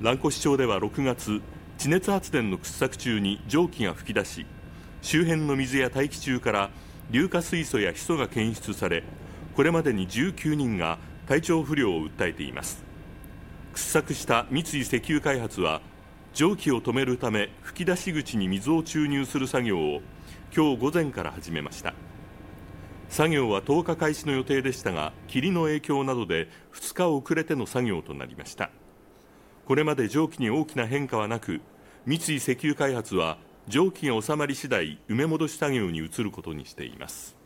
蘭越町では6月地熱発電の掘削中に蒸気が噴き出し周辺の水や大気中から硫化水素やヒ素が検出されこれまでに19人が体調不良を訴えています。掘削した三井石油開発は蒸気を止めるため吹き出し口に水を注入する作業を今日午前から始めました。作業は10日開始の予定でしたが霧の影響などで2日遅れての作業となりました。これまで蒸気に大きな変化はなく三井石油開発は蒸気が収まり次第埋め戻し作業に移ることにしています。